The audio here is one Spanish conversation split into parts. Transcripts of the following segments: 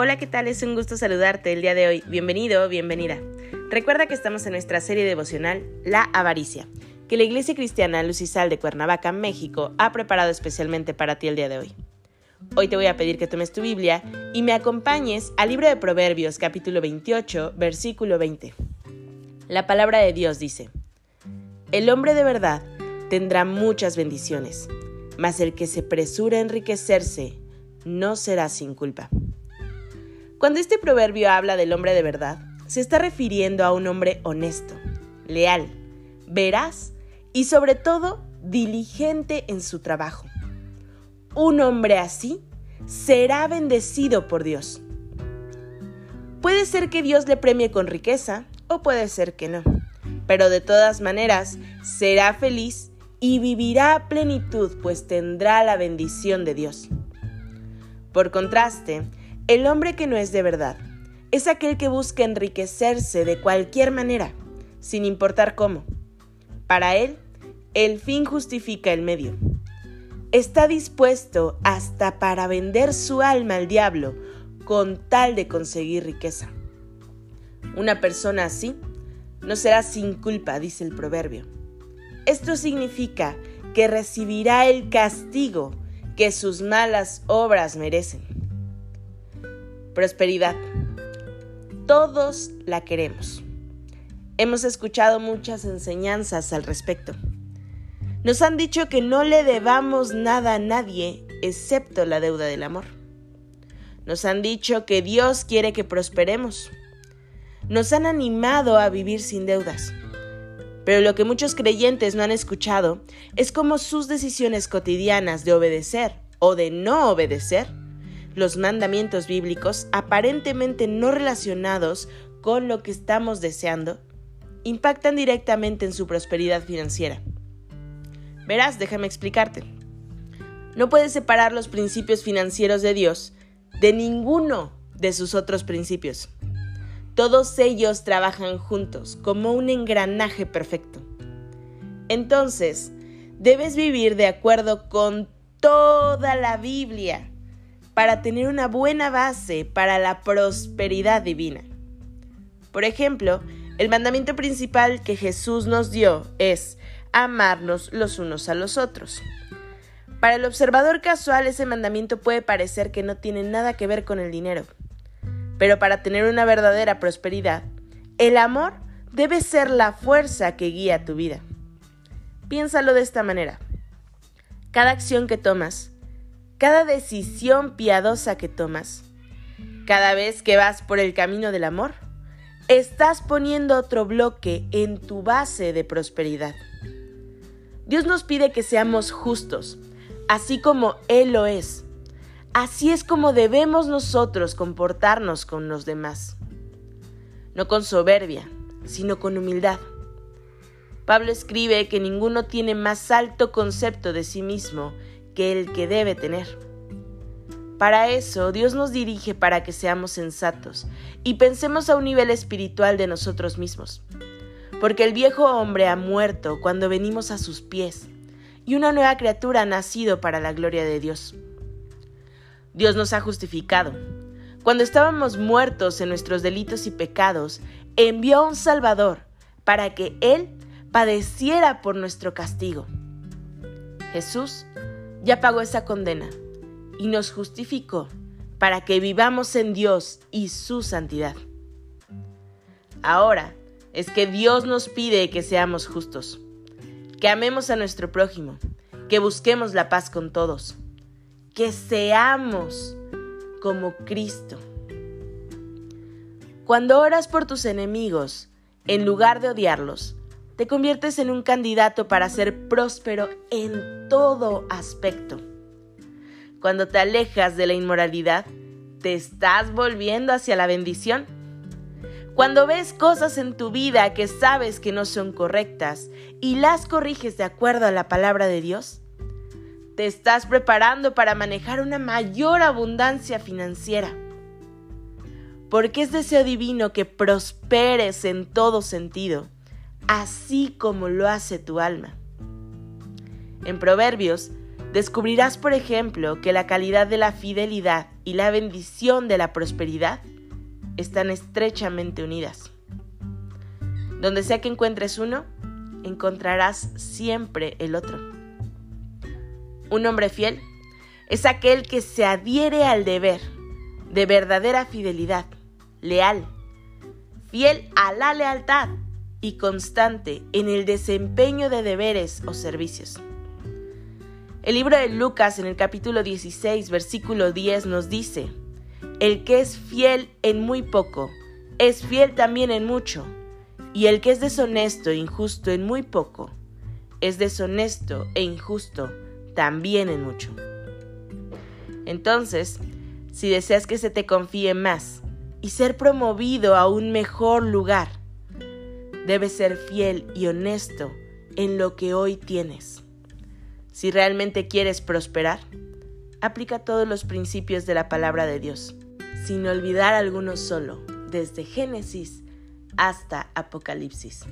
Hola, ¿qué tal? Es un gusto saludarte el día de hoy. Bienvenido, bienvenida. Recuerda que estamos en nuestra serie devocional La Avaricia, que la Iglesia Cristiana Lucisal de Cuernavaca, México, ha preparado especialmente para ti el día de hoy. Hoy te voy a pedir que tomes tu Biblia y me acompañes al libro de Proverbios capítulo 28, versículo 20. La palabra de Dios dice, El hombre de verdad tendrá muchas bendiciones, mas el que se presura a enriquecerse no será sin culpa. Cuando este proverbio habla del hombre de verdad, se está refiriendo a un hombre honesto, leal, veraz y sobre todo diligente en su trabajo. Un hombre así será bendecido por Dios. Puede ser que Dios le premie con riqueza o puede ser que no, pero de todas maneras será feliz y vivirá a plenitud pues tendrá la bendición de Dios. Por contraste, el hombre que no es de verdad es aquel que busca enriquecerse de cualquier manera, sin importar cómo. Para él, el fin justifica el medio. Está dispuesto hasta para vender su alma al diablo con tal de conseguir riqueza. Una persona así no será sin culpa, dice el proverbio. Esto significa que recibirá el castigo que sus malas obras merecen prosperidad. Todos la queremos. Hemos escuchado muchas enseñanzas al respecto. Nos han dicho que no le debamos nada a nadie excepto la deuda del amor. Nos han dicho que Dios quiere que prosperemos. Nos han animado a vivir sin deudas. Pero lo que muchos creyentes no han escuchado es cómo sus decisiones cotidianas de obedecer o de no obedecer los mandamientos bíblicos aparentemente no relacionados con lo que estamos deseando impactan directamente en su prosperidad financiera. Verás, déjame explicarte. No puedes separar los principios financieros de Dios de ninguno de sus otros principios. Todos ellos trabajan juntos como un engranaje perfecto. Entonces, debes vivir de acuerdo con toda la Biblia para tener una buena base para la prosperidad divina. Por ejemplo, el mandamiento principal que Jesús nos dio es amarnos los unos a los otros. Para el observador casual ese mandamiento puede parecer que no tiene nada que ver con el dinero. Pero para tener una verdadera prosperidad, el amor debe ser la fuerza que guía tu vida. Piénsalo de esta manera. Cada acción que tomas cada decisión piadosa que tomas, cada vez que vas por el camino del amor, estás poniendo otro bloque en tu base de prosperidad. Dios nos pide que seamos justos, así como Él lo es. Así es como debemos nosotros comportarnos con los demás. No con soberbia, sino con humildad. Pablo escribe que ninguno tiene más alto concepto de sí mismo que el que debe tener. Para eso, Dios nos dirige para que seamos sensatos y pensemos a un nivel espiritual de nosotros mismos. Porque el viejo hombre ha muerto cuando venimos a sus pies y una nueva criatura ha nacido para la gloria de Dios. Dios nos ha justificado. Cuando estábamos muertos en nuestros delitos y pecados, envió a un Salvador para que Él padeciera por nuestro castigo. Jesús ya pagó esa condena y nos justificó para que vivamos en Dios y su santidad. Ahora es que Dios nos pide que seamos justos, que amemos a nuestro prójimo, que busquemos la paz con todos, que seamos como Cristo. Cuando oras por tus enemigos, en lugar de odiarlos, te conviertes en un candidato para ser próspero en todo aspecto. Cuando te alejas de la inmoralidad, ¿Te estás volviendo hacia la bendición? Cuando ves cosas en tu vida que sabes que no son correctas y las corriges de acuerdo a la palabra de Dios, te estás preparando para manejar una mayor abundancia financiera. Porque es deseo divino que prosperes en todo sentido, así como lo hace tu alma. En Proverbios descubrirás, por ejemplo, que la calidad de la fidelidad y la bendición de la prosperidad están estrechamente unidas. Donde sea que encuentres uno, encontrarás siempre el otro. Un hombre fiel es aquel que se adhiere al deber de verdadera fidelidad, leal, fiel a la lealtad y constante en el desempeño de deberes o servicios. El libro de Lucas en el capítulo 16, versículo 10 nos dice, El que es fiel en muy poco, es fiel también en mucho, y el que es deshonesto e injusto en muy poco, es deshonesto e injusto también en mucho. Entonces, si deseas que se te confíe más y ser promovido a un mejor lugar, debes ser fiel y honesto en lo que hoy tienes. Si realmente quieres prosperar, aplica todos los principios de la palabra de Dios, sin olvidar alguno solo, desde Génesis hasta Apocalipsis.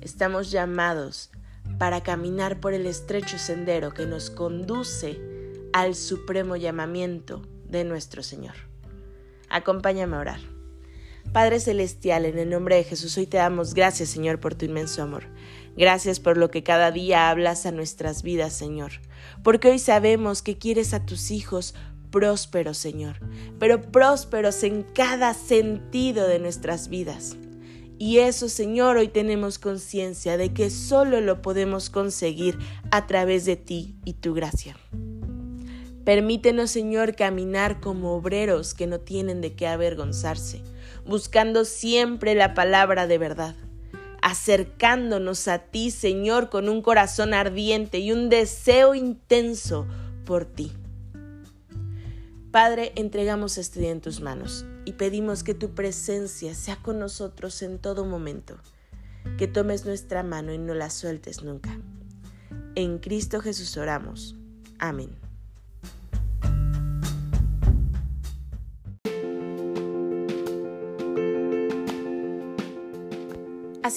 Estamos llamados para caminar por el estrecho sendero que nos conduce al supremo llamamiento de nuestro Señor. Acompáñame a orar. Padre Celestial, en el nombre de Jesús, hoy te damos gracias, Señor, por tu inmenso amor. Gracias por lo que cada día hablas a nuestras vidas, Señor. Porque hoy sabemos que quieres a tus hijos prósperos, Señor, pero prósperos en cada sentido de nuestras vidas. Y eso, Señor, hoy tenemos conciencia de que solo lo podemos conseguir a través de ti y tu gracia. Permítenos, Señor, caminar como obreros que no tienen de qué avergonzarse, buscando siempre la palabra de verdad, acercándonos a ti, Señor, con un corazón ardiente y un deseo intenso por ti. Padre, entregamos este día en tus manos y pedimos que tu presencia sea con nosotros en todo momento, que tomes nuestra mano y no la sueltes nunca. En Cristo Jesús oramos. Amén.